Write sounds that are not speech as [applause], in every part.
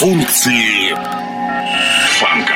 Функции фанка.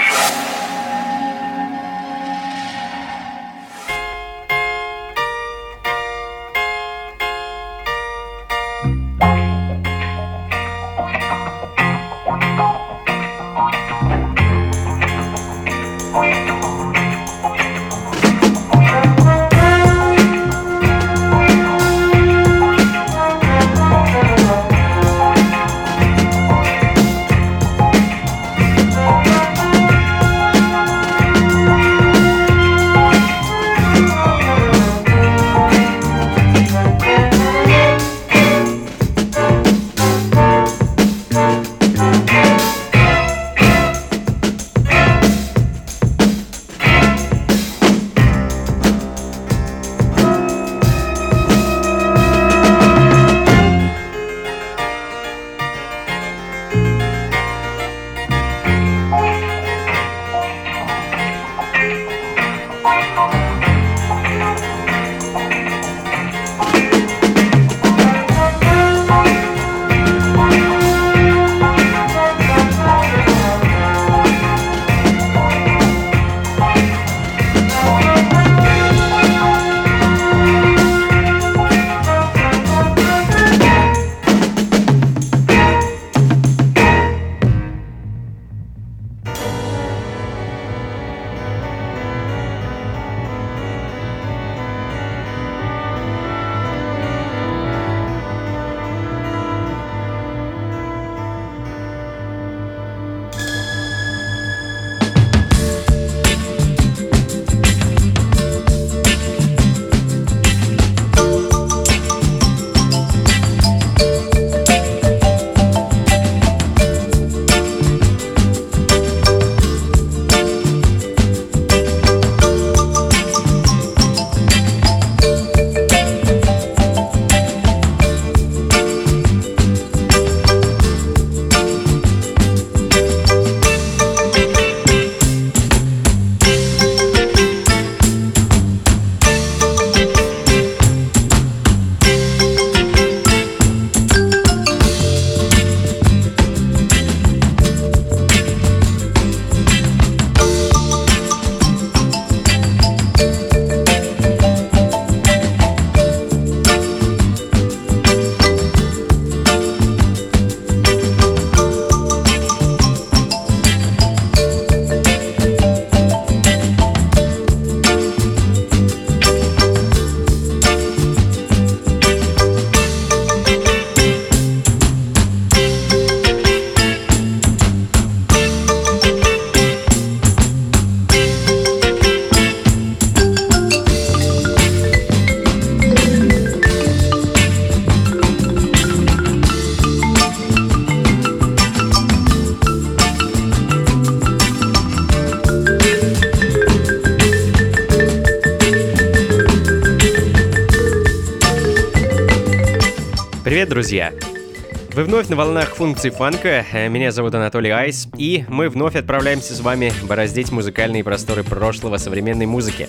Вы вновь на волнах функций фанка, меня зовут Анатолий Айс, и мы вновь отправляемся с вами бороздить музыкальные просторы прошлого современной музыки.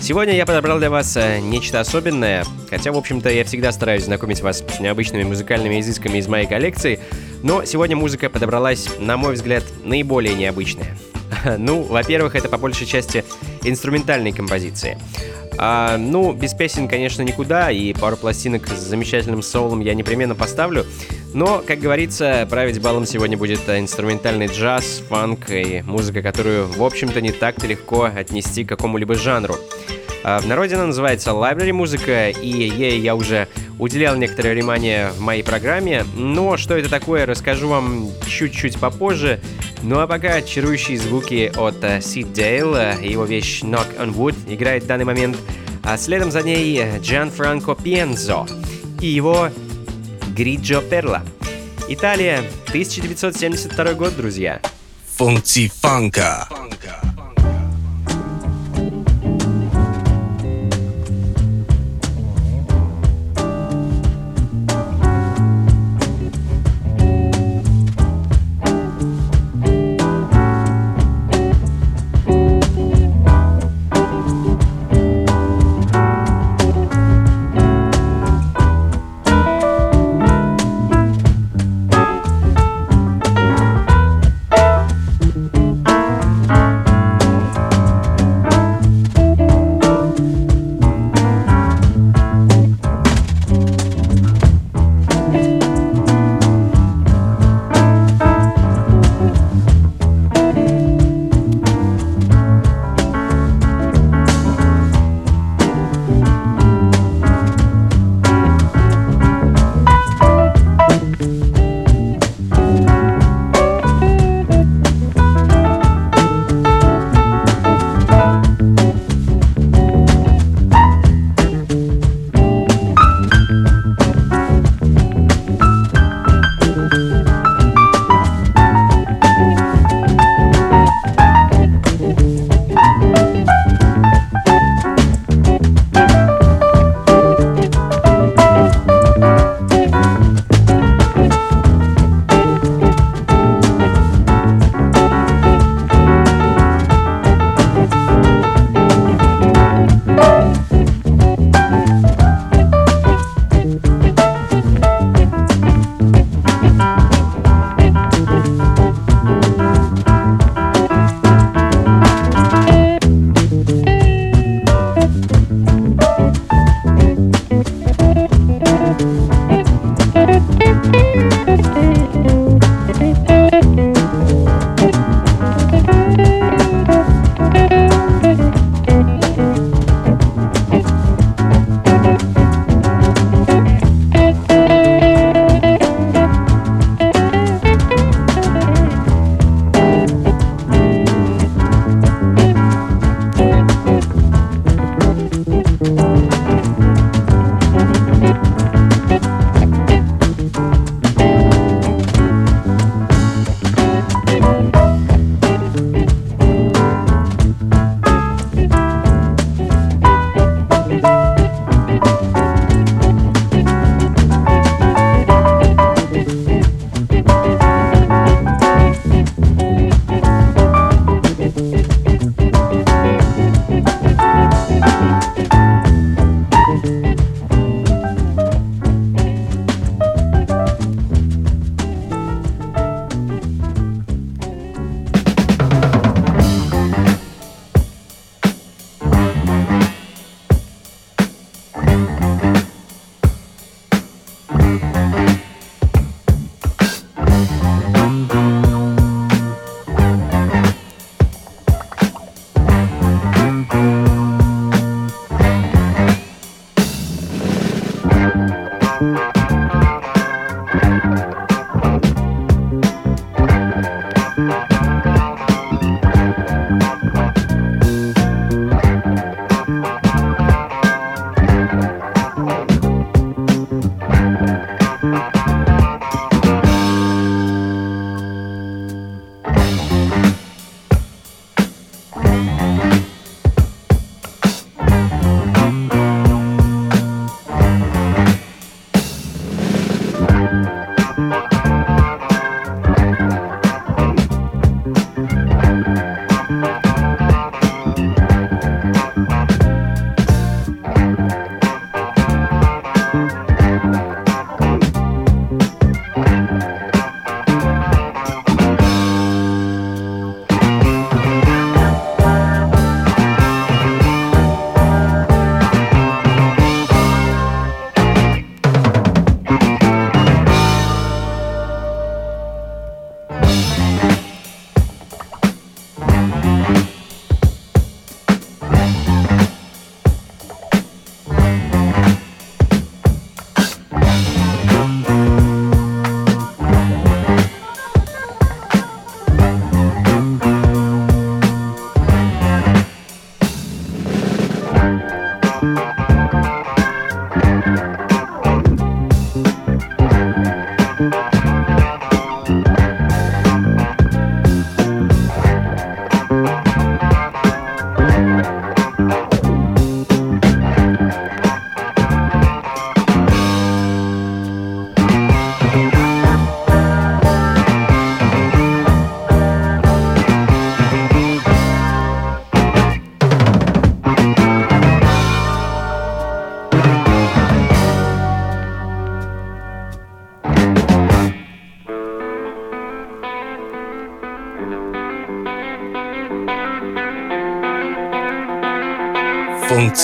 Сегодня я подобрал для вас э, нечто особенное, хотя, в общем-то, я всегда стараюсь знакомить вас с необычными музыкальными изысками из моей коллекции, но сегодня музыка подобралась, на мой взгляд, наиболее необычная. [laughs] Ну, во-первых, это по большей части инструментальные композиции. А, ну, без песен, конечно, никуда, и пару пластинок с замечательным соулом я непременно поставлю. Но, как говорится, править балом сегодня будет инструментальный джаз, фанк и музыка, которую, в общем-то, не так-то легко отнести к какому-либо жанру. А, в народе она называется library музыка, и ей я уже уделял некоторое внимание в моей программе. Но что это такое, расскажу вам чуть-чуть попозже. Ну а пока чарующие звуки от Сид Дейл, его вещь Knock on Wood играет в данный момент, а следом за ней Джан Франко Пьензо и его Гриджо Перла. Италия, 1972 год, друзья. Функции фанка.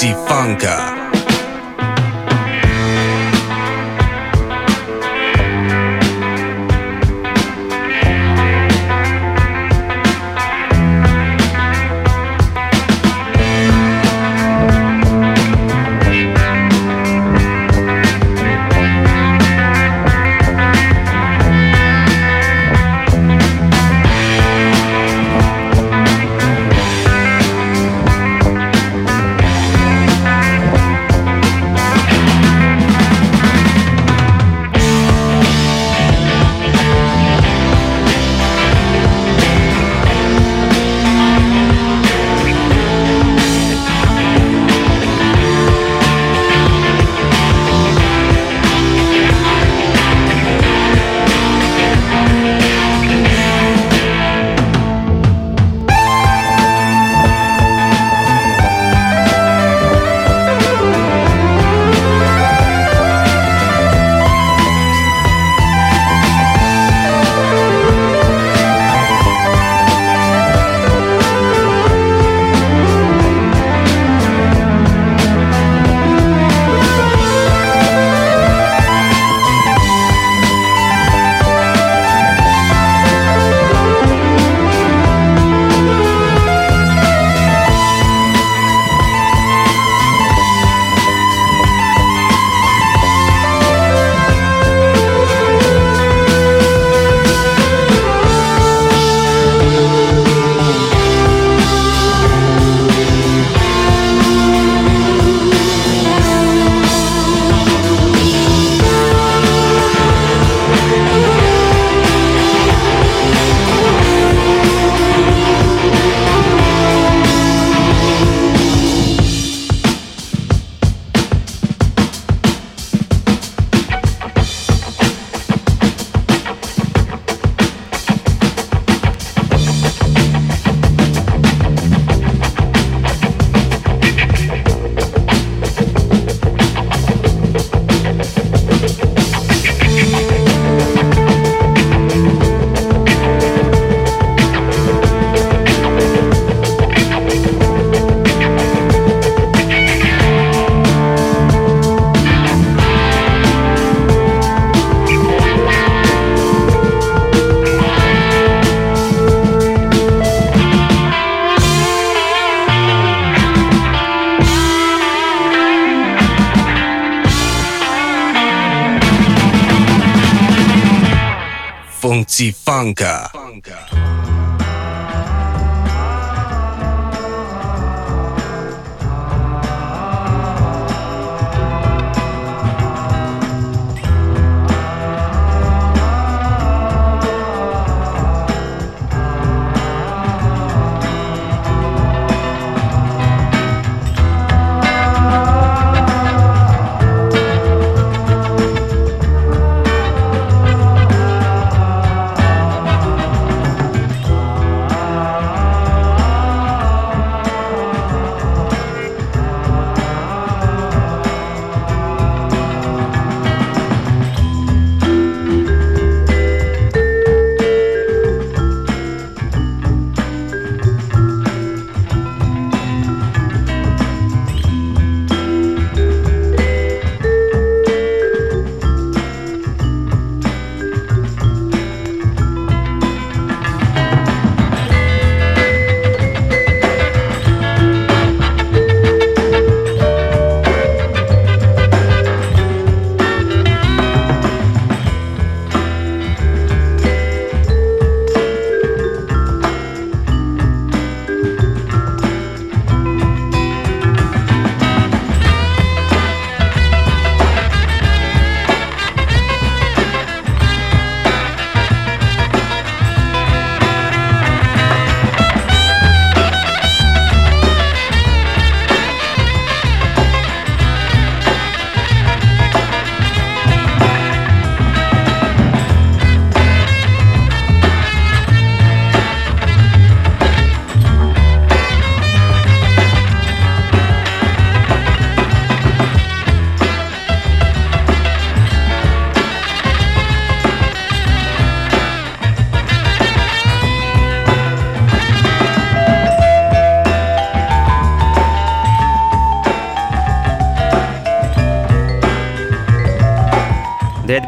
Funka.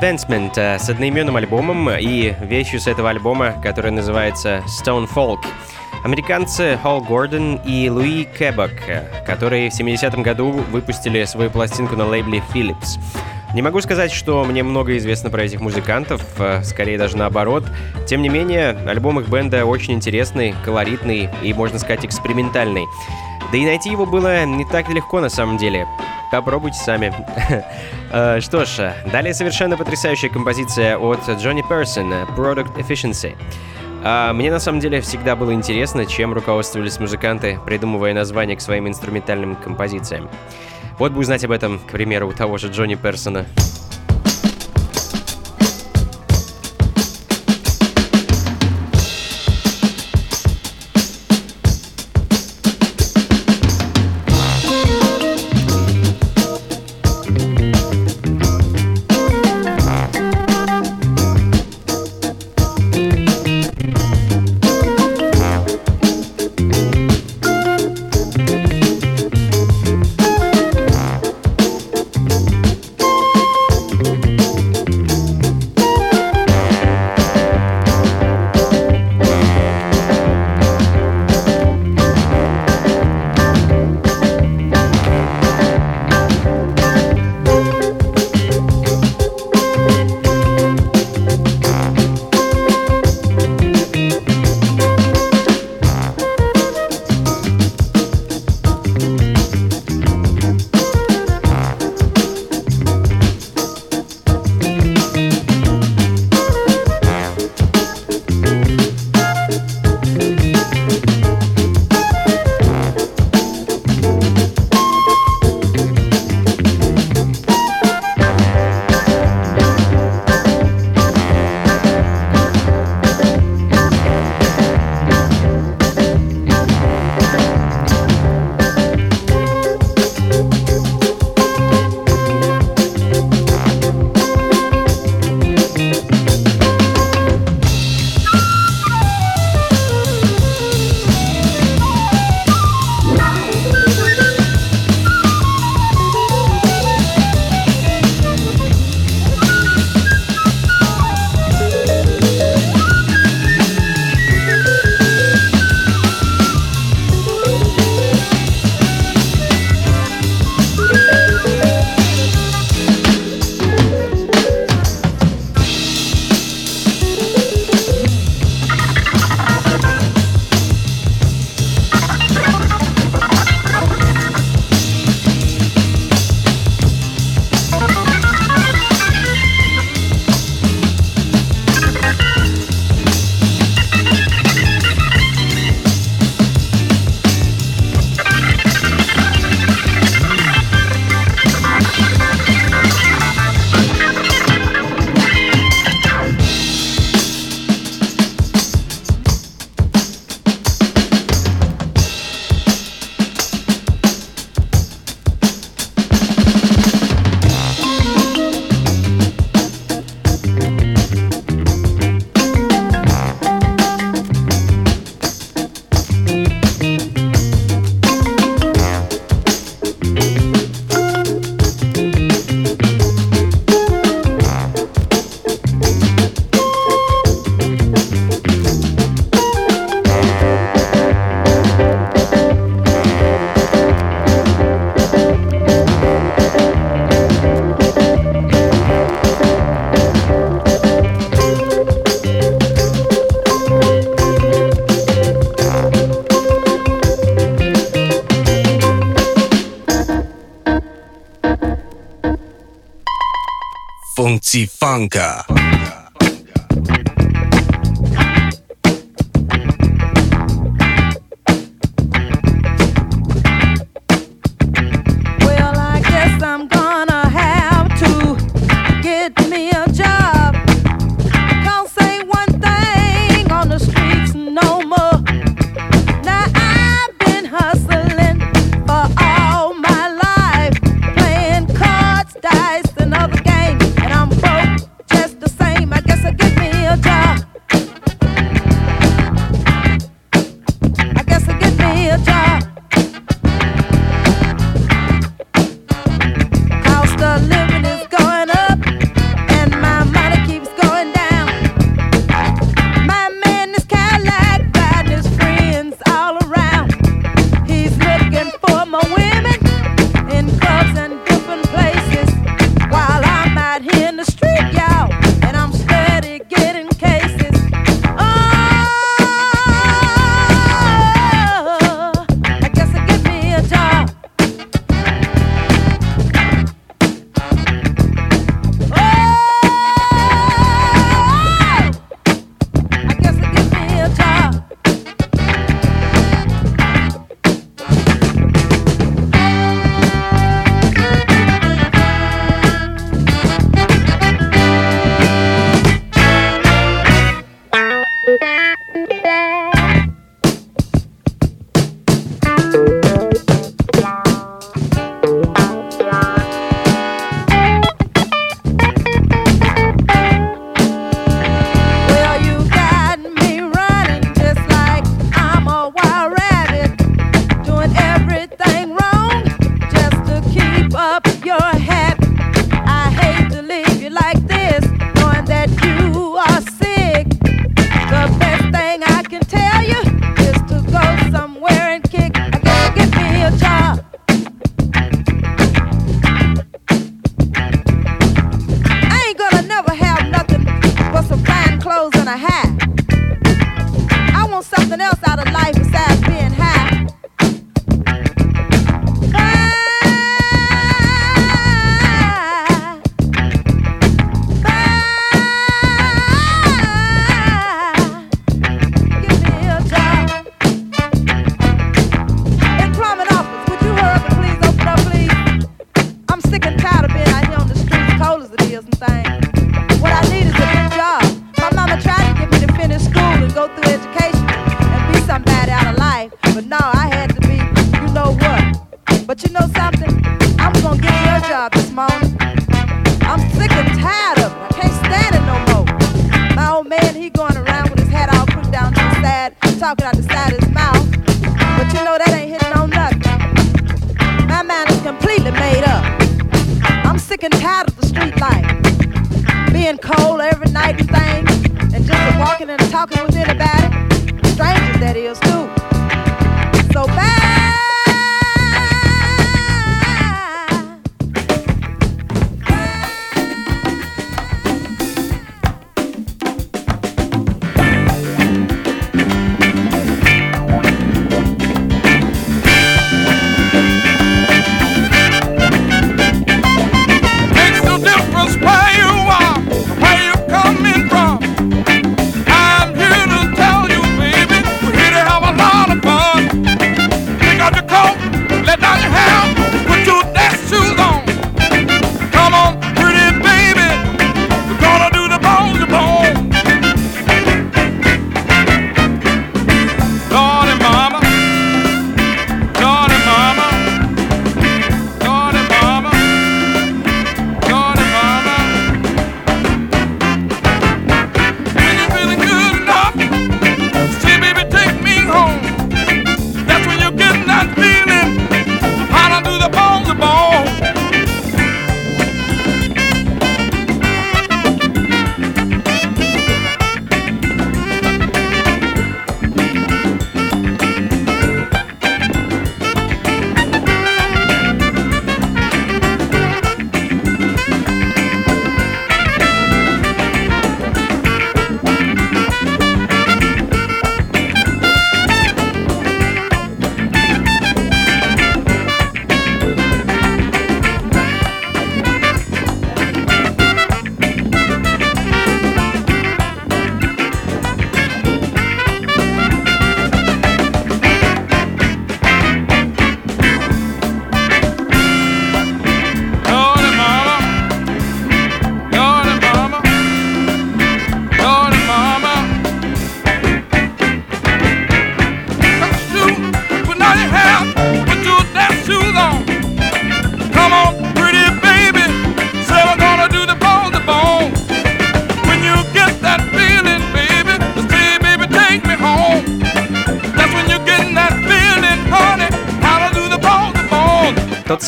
Advancement э, с одноименным альбомом и вещью с этого альбома, которая называется Stone Folk. Американцы Холл Гордон и Луи Кэбок, которые в 70-м году выпустили свою пластинку на лейбле Philips. Не могу сказать, что мне много известно про этих музыкантов, э, скорее даже наоборот. Тем не менее, альбом их бенда очень интересный, колоритный и, можно сказать, экспериментальный. Да и найти его было не так легко на самом деле. Попробуйте сами. [laughs] Э, что ж, далее совершенно потрясающая композиция от Джонни Персон «Product Efficiency». А мне на самом деле всегда было интересно, чем руководствовались музыканты, придумывая названия к своим инструментальным композициям. Вот бы узнать об этом, к примеру, у того же Джонни Персона.《蹦子 Funka》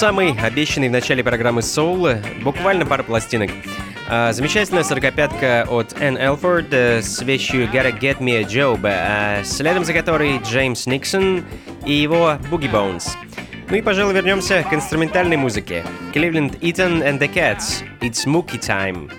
самый обещанный в начале программы Soul, буквально пара пластинок. А, замечательная сорокопятка от Энн Элфорд э, с вещью «Gotta Get Me a Job», а, следом за которой Джеймс Никсон и его «Boogie Bones». Ну и, пожалуй, вернемся к инструментальной музыке. Cleveland Eaton and the Cats. It's Mookie Time.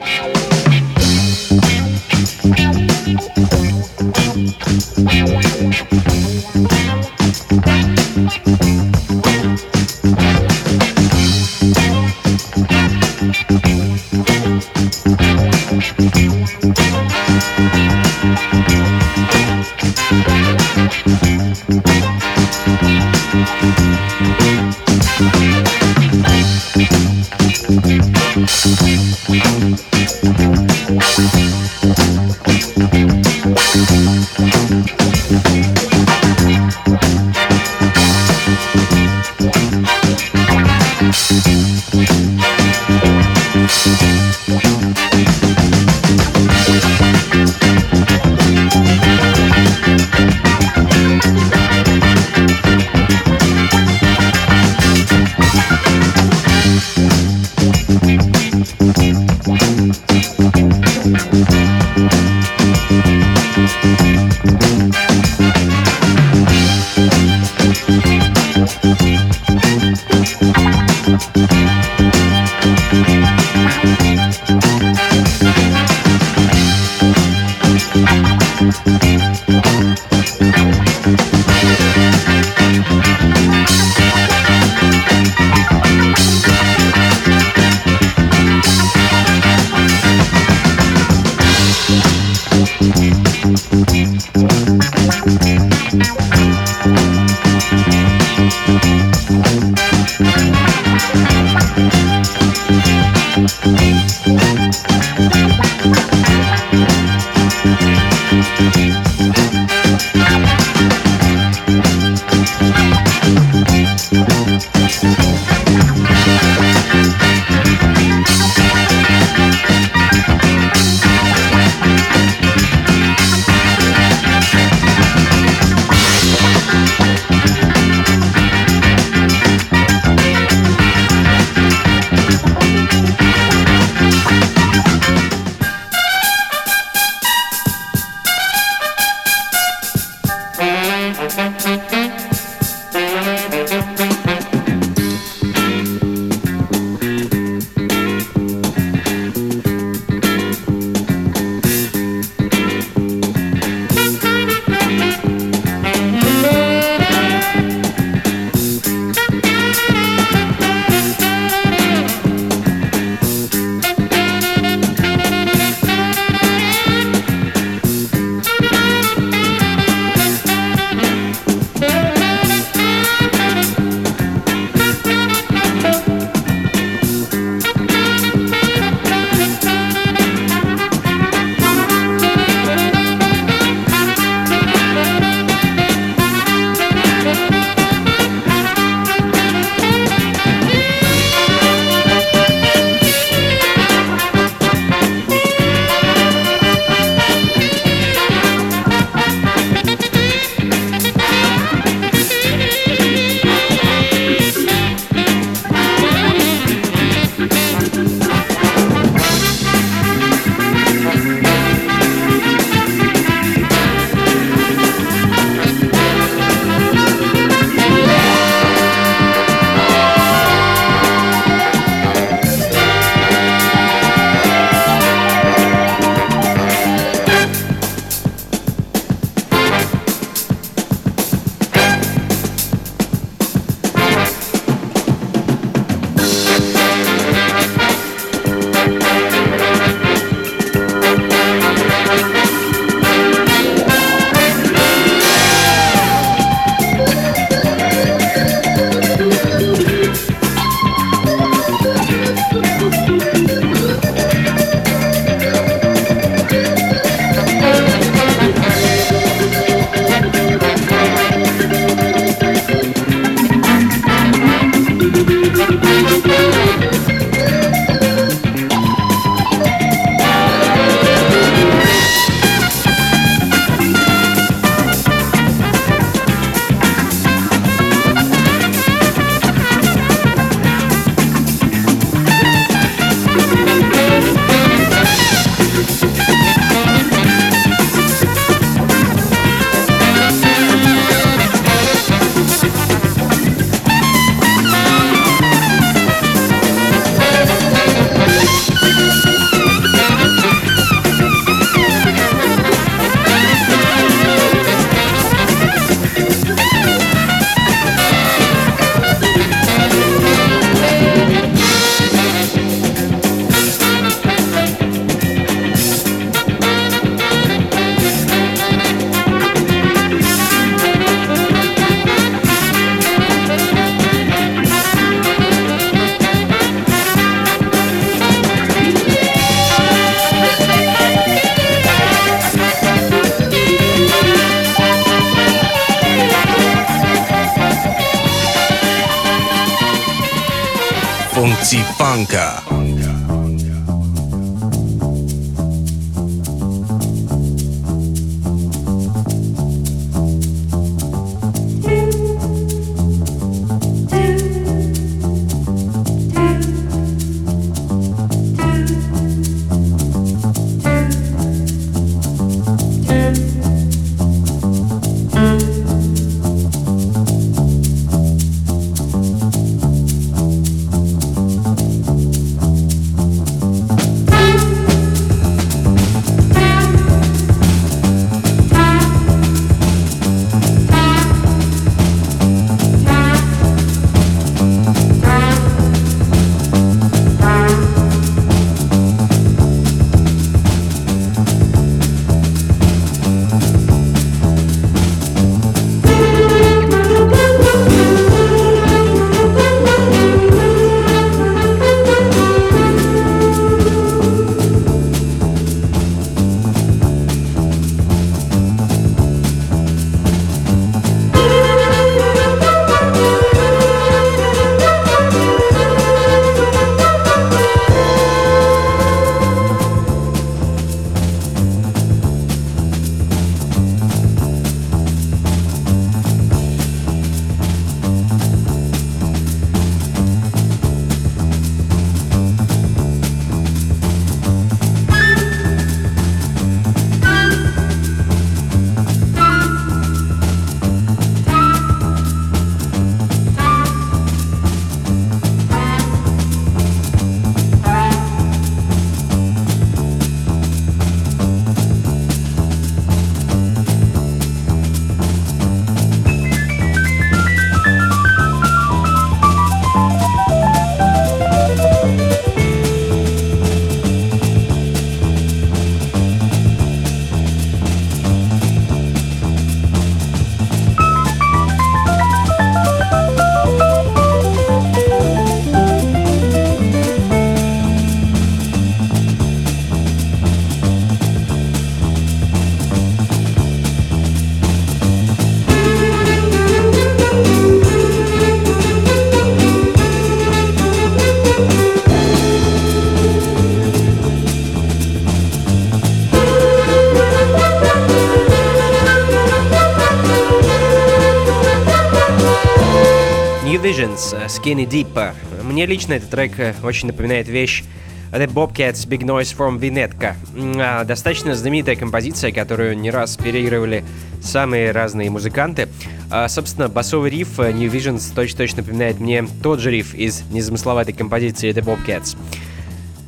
Skinny Deep. Мне лично этот трек очень напоминает вещь The Bobcats Big Noise from Vinetka. А, достаточно знаменитая композиция, которую не раз переигрывали самые разные музыканты. А, собственно, басовый риф New Visions точно-точно напоминает мне тот же риф из незамысловатой композиции The Bobcats.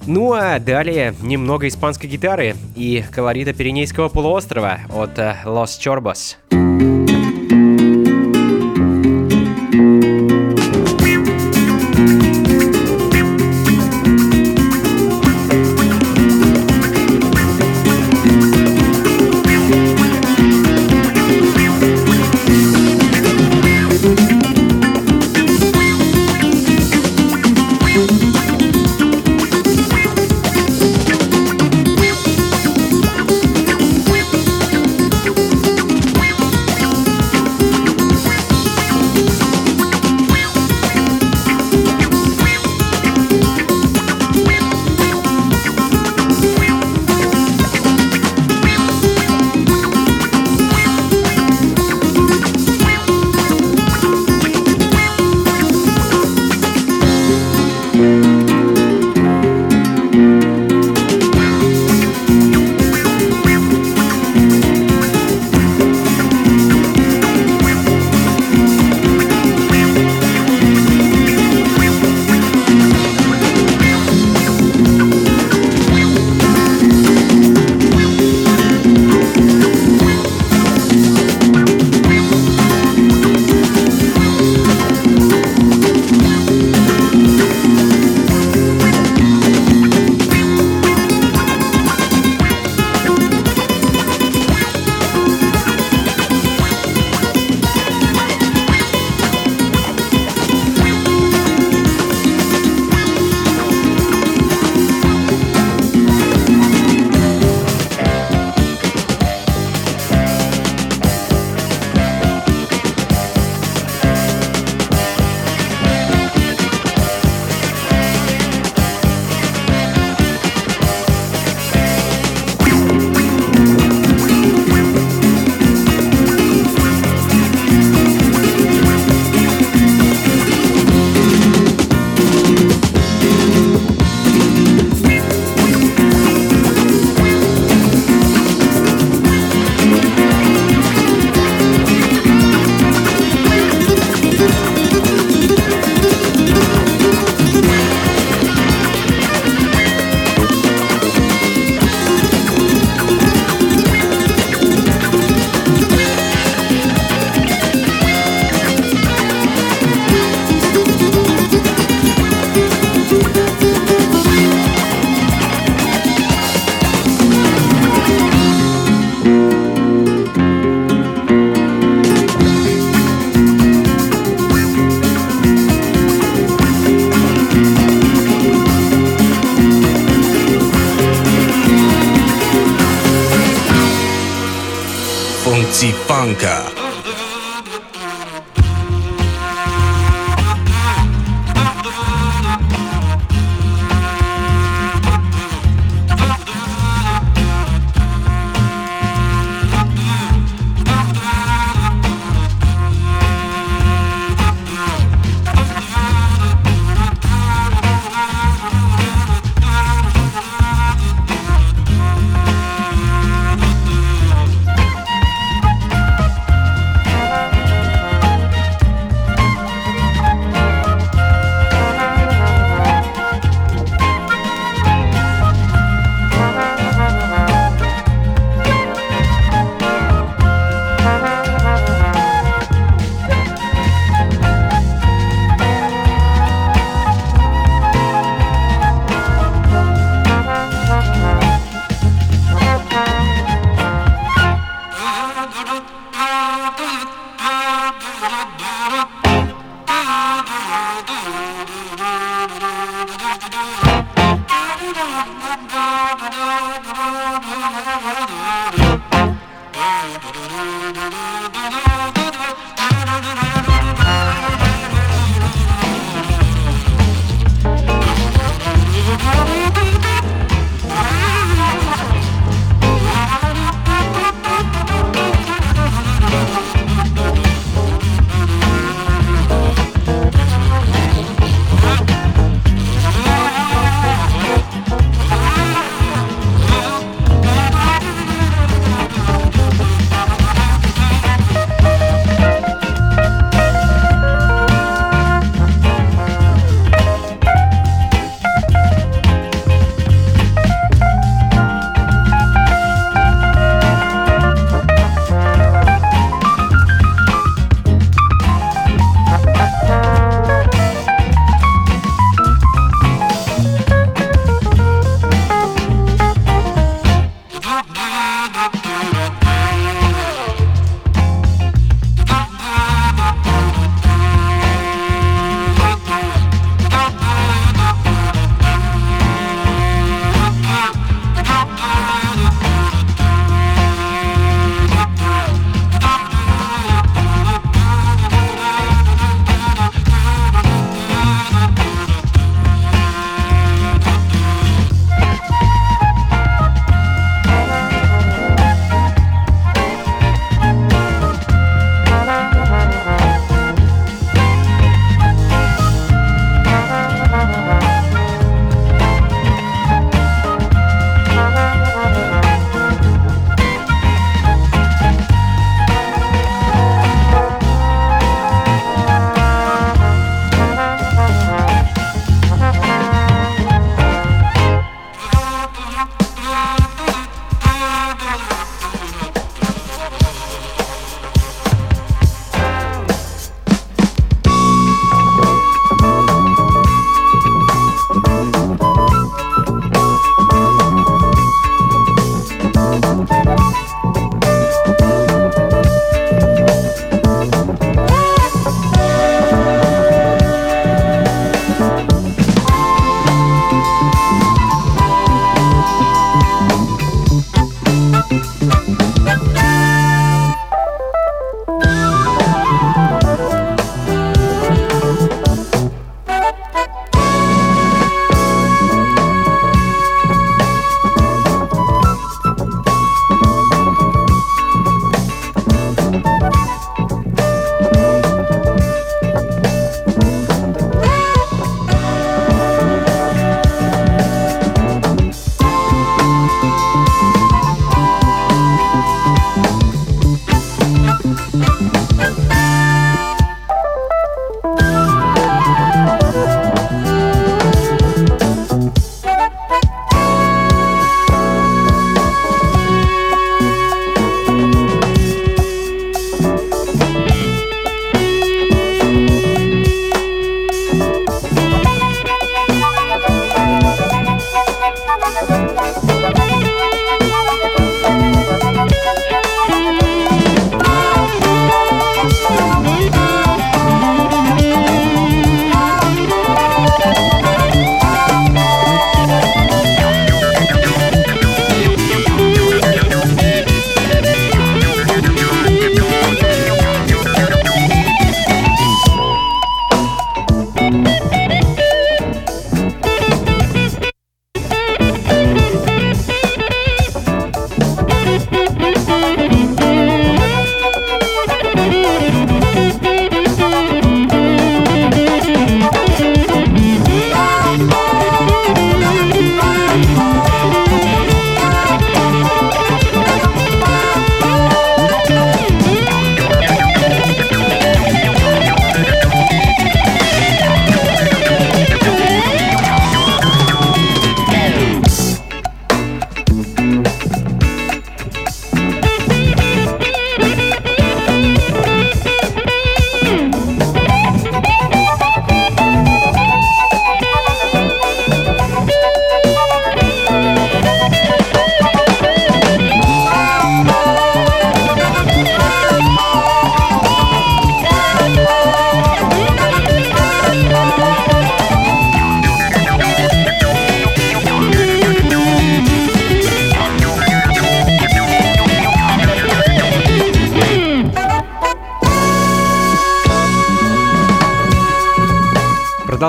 Ну а далее немного испанской гитары и колорита Пиренейского полуострова от Los Chorbos.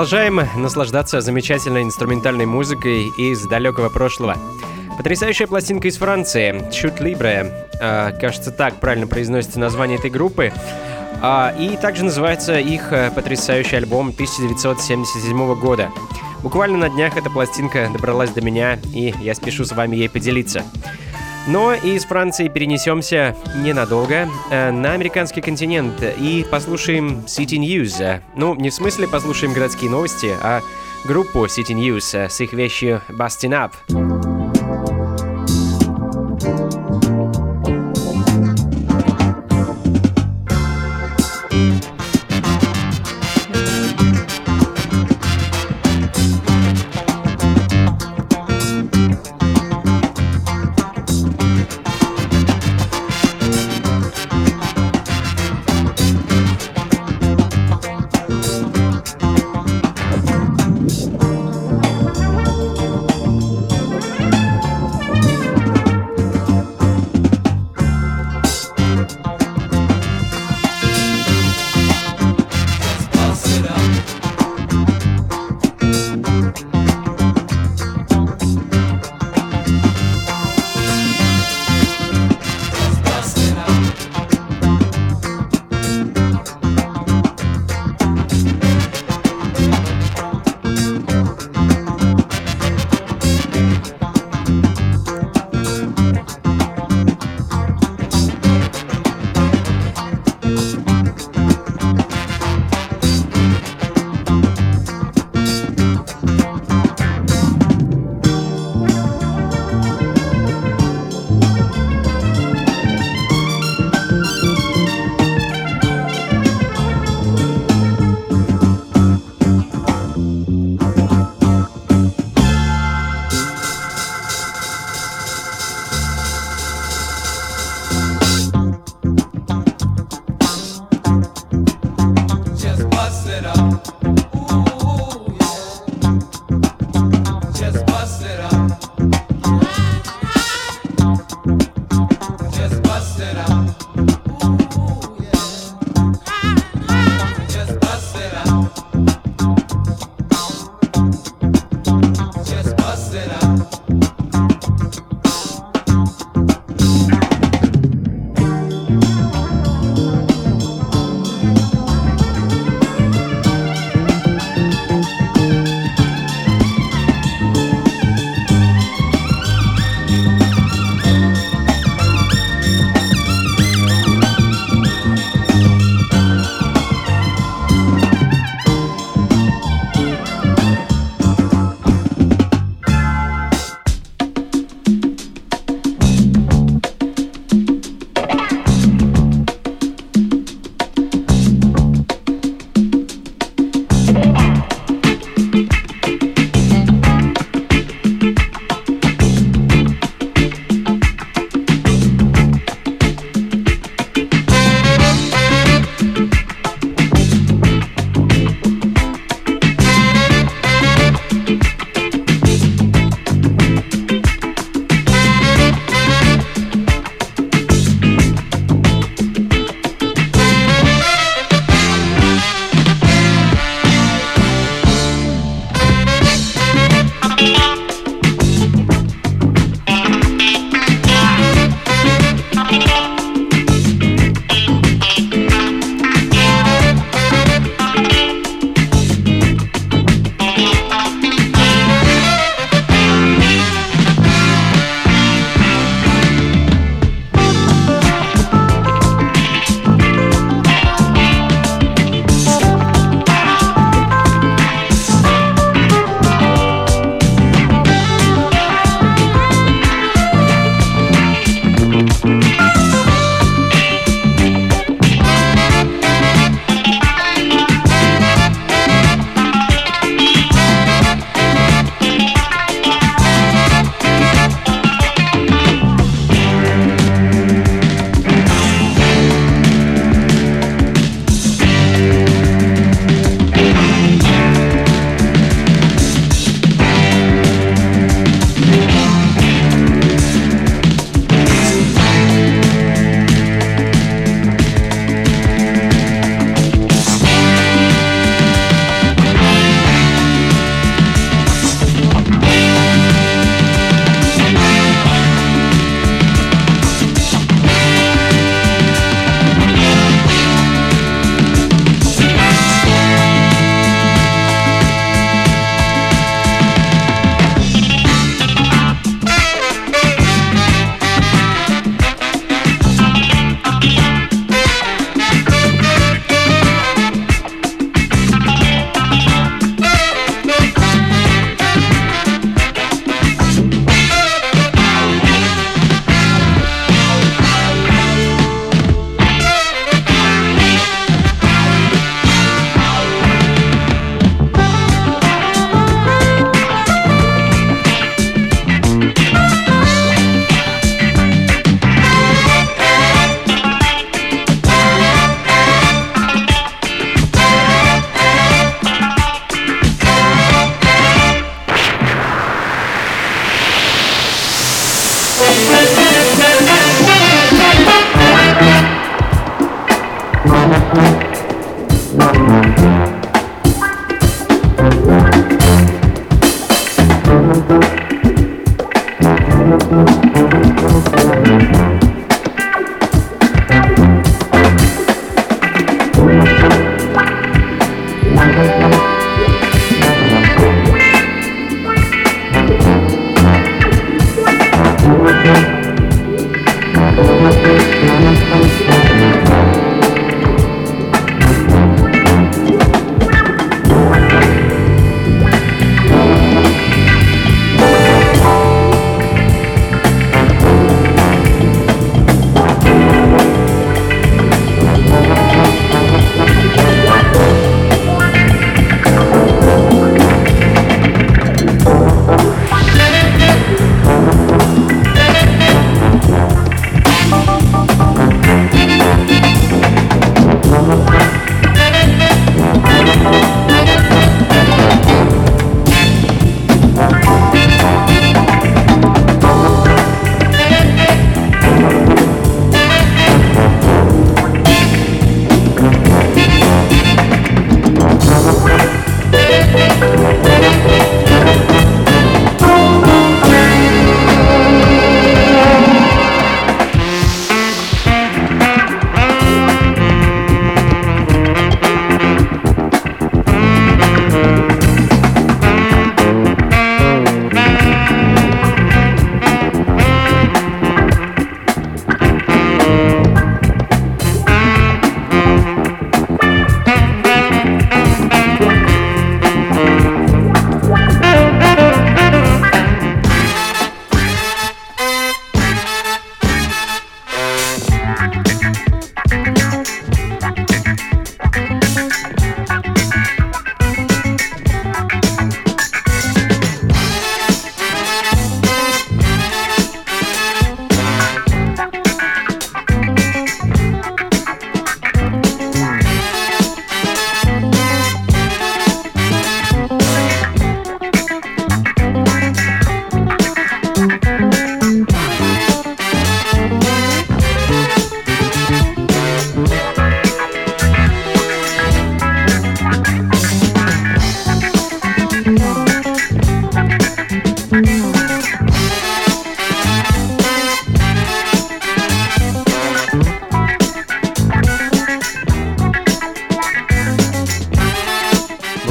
Продолжаем наслаждаться замечательной инструментальной музыкой из далекого прошлого. Потрясающая пластинка из Франции, Chute Libre, э, кажется, так правильно произносится название этой группы. А, и также называется их э, потрясающий альбом 1977 года. Буквально на днях эта пластинка добралась до меня, и я спешу с вами ей поделиться. Но из Франции перенесемся ненадолго э, на американский континент и послушаем City News. Ну, не в смысле послушаем городские новости, а группу City News с их вещью Bustin' Up.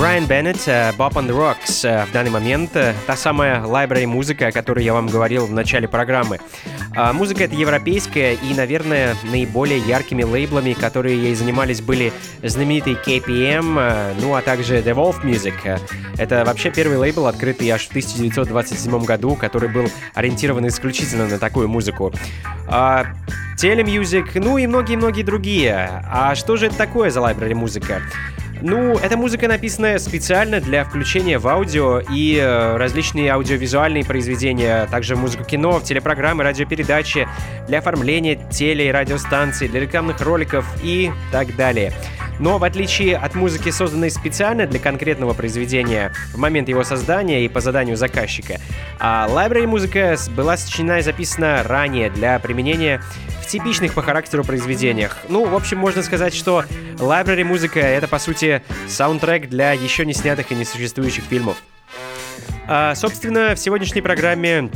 Беннет, Bob on the Rocks в данный момент. Та самая library музыка, о которой я вам говорил в начале программы. А, музыка это европейская и, наверное, наиболее яркими лейблами, которые ей занимались, были знаменитый KPM, ну а также The Wolf Music. Это вообще первый лейбл, открытый аж в 1927 году, который был ориентирован исключительно на такую музыку. А, Телемьюзик, ну и многие-многие другие. А что же это такое за library музыка? Ну, эта музыка написана специально для включения в аудио и э, различные аудиовизуальные произведения, также музыку кино, телепрограммы, радиопередачи, для оформления теле- и радиостанций, для рекламных роликов и так далее. Но в отличие от музыки, созданной специально для конкретного произведения в момент его создания и по заданию заказчика, а library музыка была сочинена и записана ранее для применения в типичных по характеру произведениях. Ну, в общем, можно сказать, что library музыка — это, по сути, саундтрек для еще не снятых и не существующих фильмов. А, собственно, в сегодняшней программе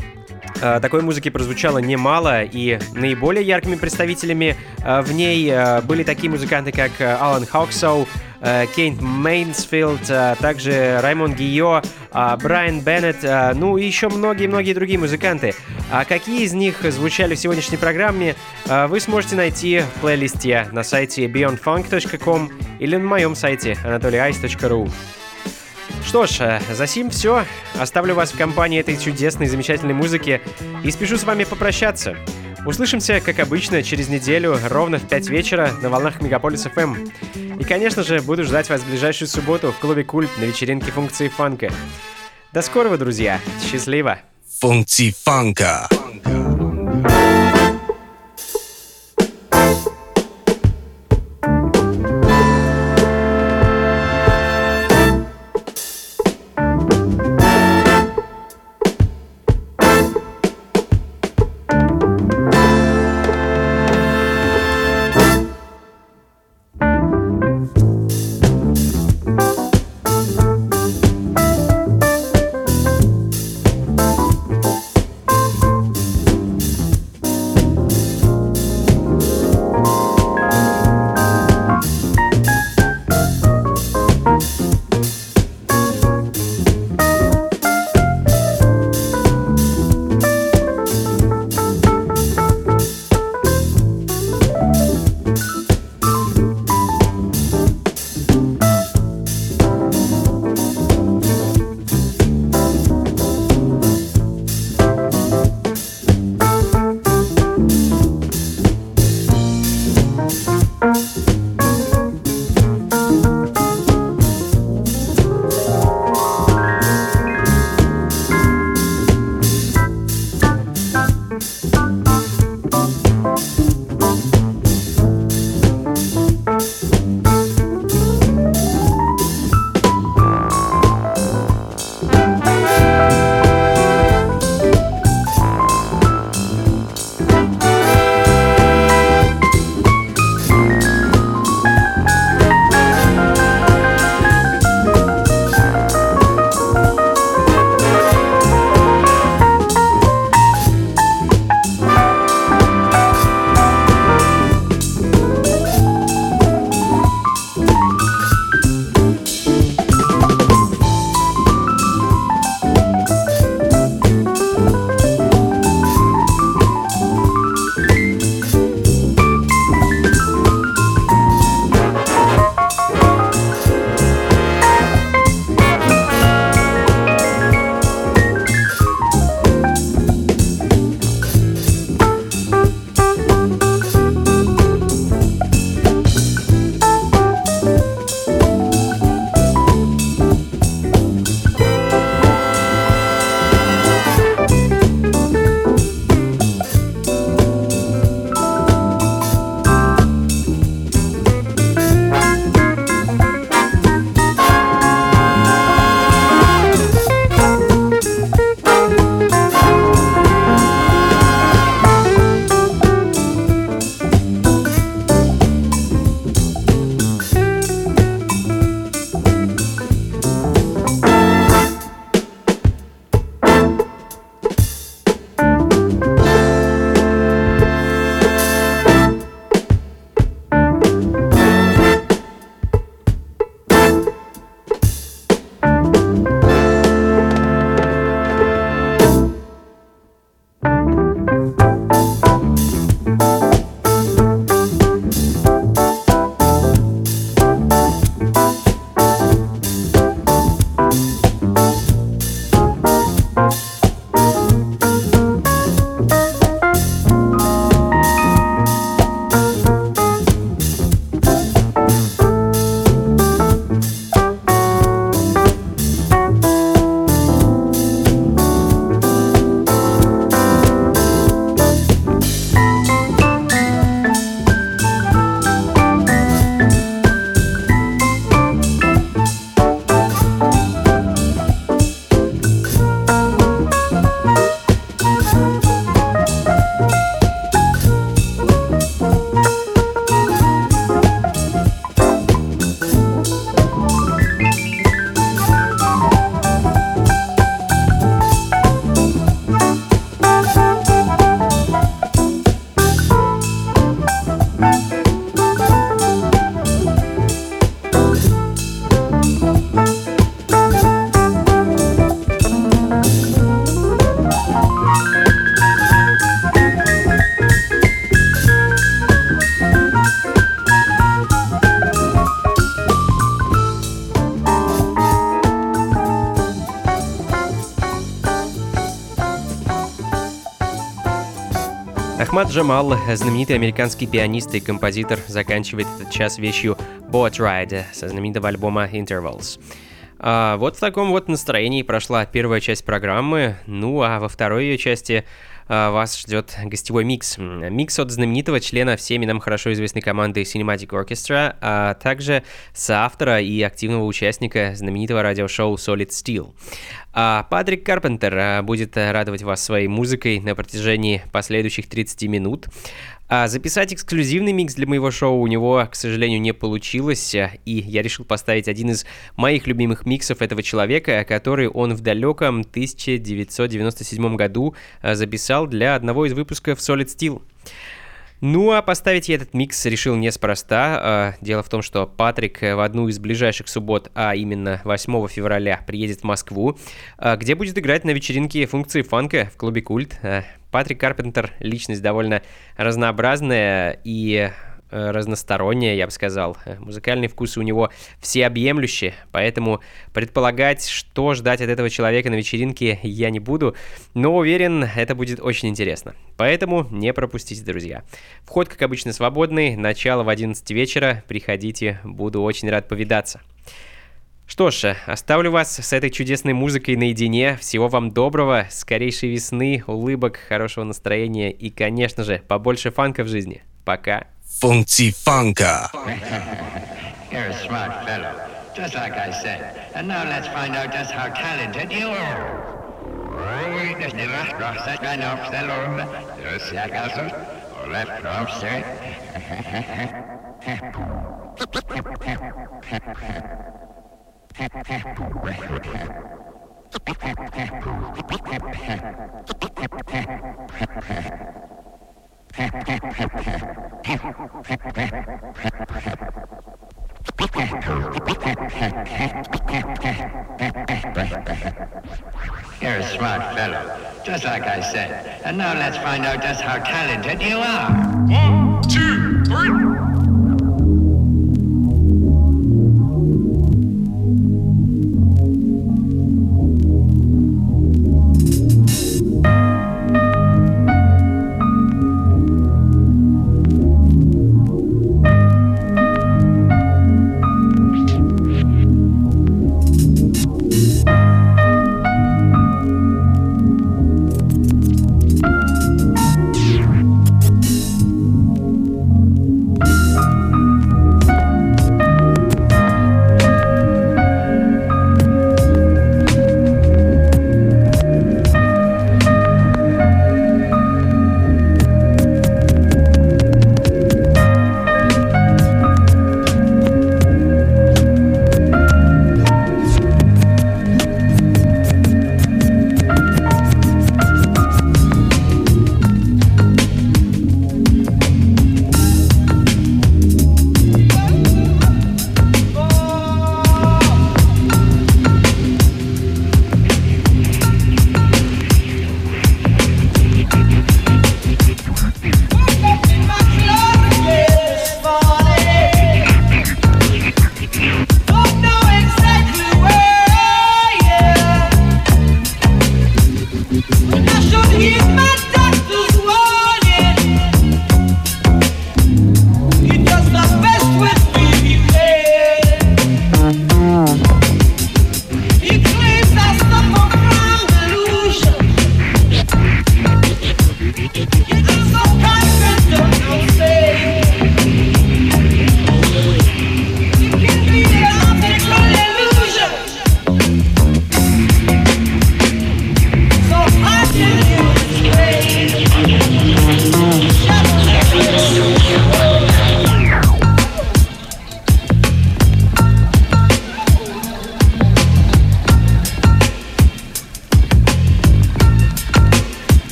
такой музыки прозвучало немало, и наиболее яркими представителями э, в ней э, были такие музыканты, как Алан Хоксоу, Кейнт Мейнсфилд, также Раймон Гио, Брайан Беннет, ну и еще многие-многие другие музыканты. А какие из них звучали в сегодняшней программе, вы сможете найти в плейлисте на сайте beyondfunk.com или на моем сайте anatolyice.ru. Что ж, э, за сим все. Оставлю вас в компании этой чудесной, замечательной музыки и спешу с вами попрощаться. Услышимся, как обычно, через неделю, ровно в 5 вечера на волнах Мегаполис FM. И, конечно же, буду ждать вас в ближайшую субботу в клубе Культ на вечеринке функции фанка. До скорого, друзья. Счастливо. Функции фанка. Ахмад Джамал, знаменитый американский пианист и композитор, заканчивает этот час вещью Boat Ride со знаменитого альбома Intervals. А вот в таком вот настроении прошла первая часть программы, ну а во второй ее части вас ждет гостевой микс. Микс от знаменитого члена всеми нам хорошо известной команды Cinematic Orchestra, а также соавтора и активного участника знаменитого радиошоу Solid Steel. А Патрик Карпентер а, будет радовать вас своей музыкой на протяжении последующих 30 минут. А записать эксклюзивный микс для моего шоу у него, к сожалению, не получилось, и я решил поставить один из моих любимых миксов этого человека, который он в далеком 1997 году а, записал для одного из выпусков Solid Steel. Ну а поставить я этот микс решил неспроста. А, дело в том, что Патрик в одну из ближайших суббот, а именно 8 февраля, приедет в Москву, а, где будет играть на вечеринке функции фанка в клубе Культ. Патрик Карпентер — личность довольно разнообразная и Э, разносторонняя, я бы сказал. Музыкальные вкусы у него всеобъемлющие, поэтому предполагать, что ждать от этого человека на вечеринке, я не буду, но уверен, это будет очень интересно. Поэтому не пропустите, друзья. Вход, как обычно, свободный, начало в 11 вечера, приходите, буду очень рад повидаться. Что ж, оставлю вас с этой чудесной музыкой наедине. Всего вам доброго, скорейшей весны, улыбок, хорошего настроения и, конечно же, побольше фанка в жизни. Пока. Funka. [laughs] You're a smart fellow, just like I said. And now let's find out just how talented you are. [laughs] You're a smart fellow, just like I said. And now let's find out just how talented you are. One, two,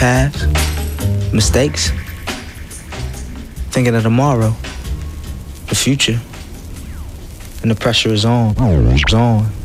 past, mistakes, thinking of tomorrow, the future, and the pressure is on, is on.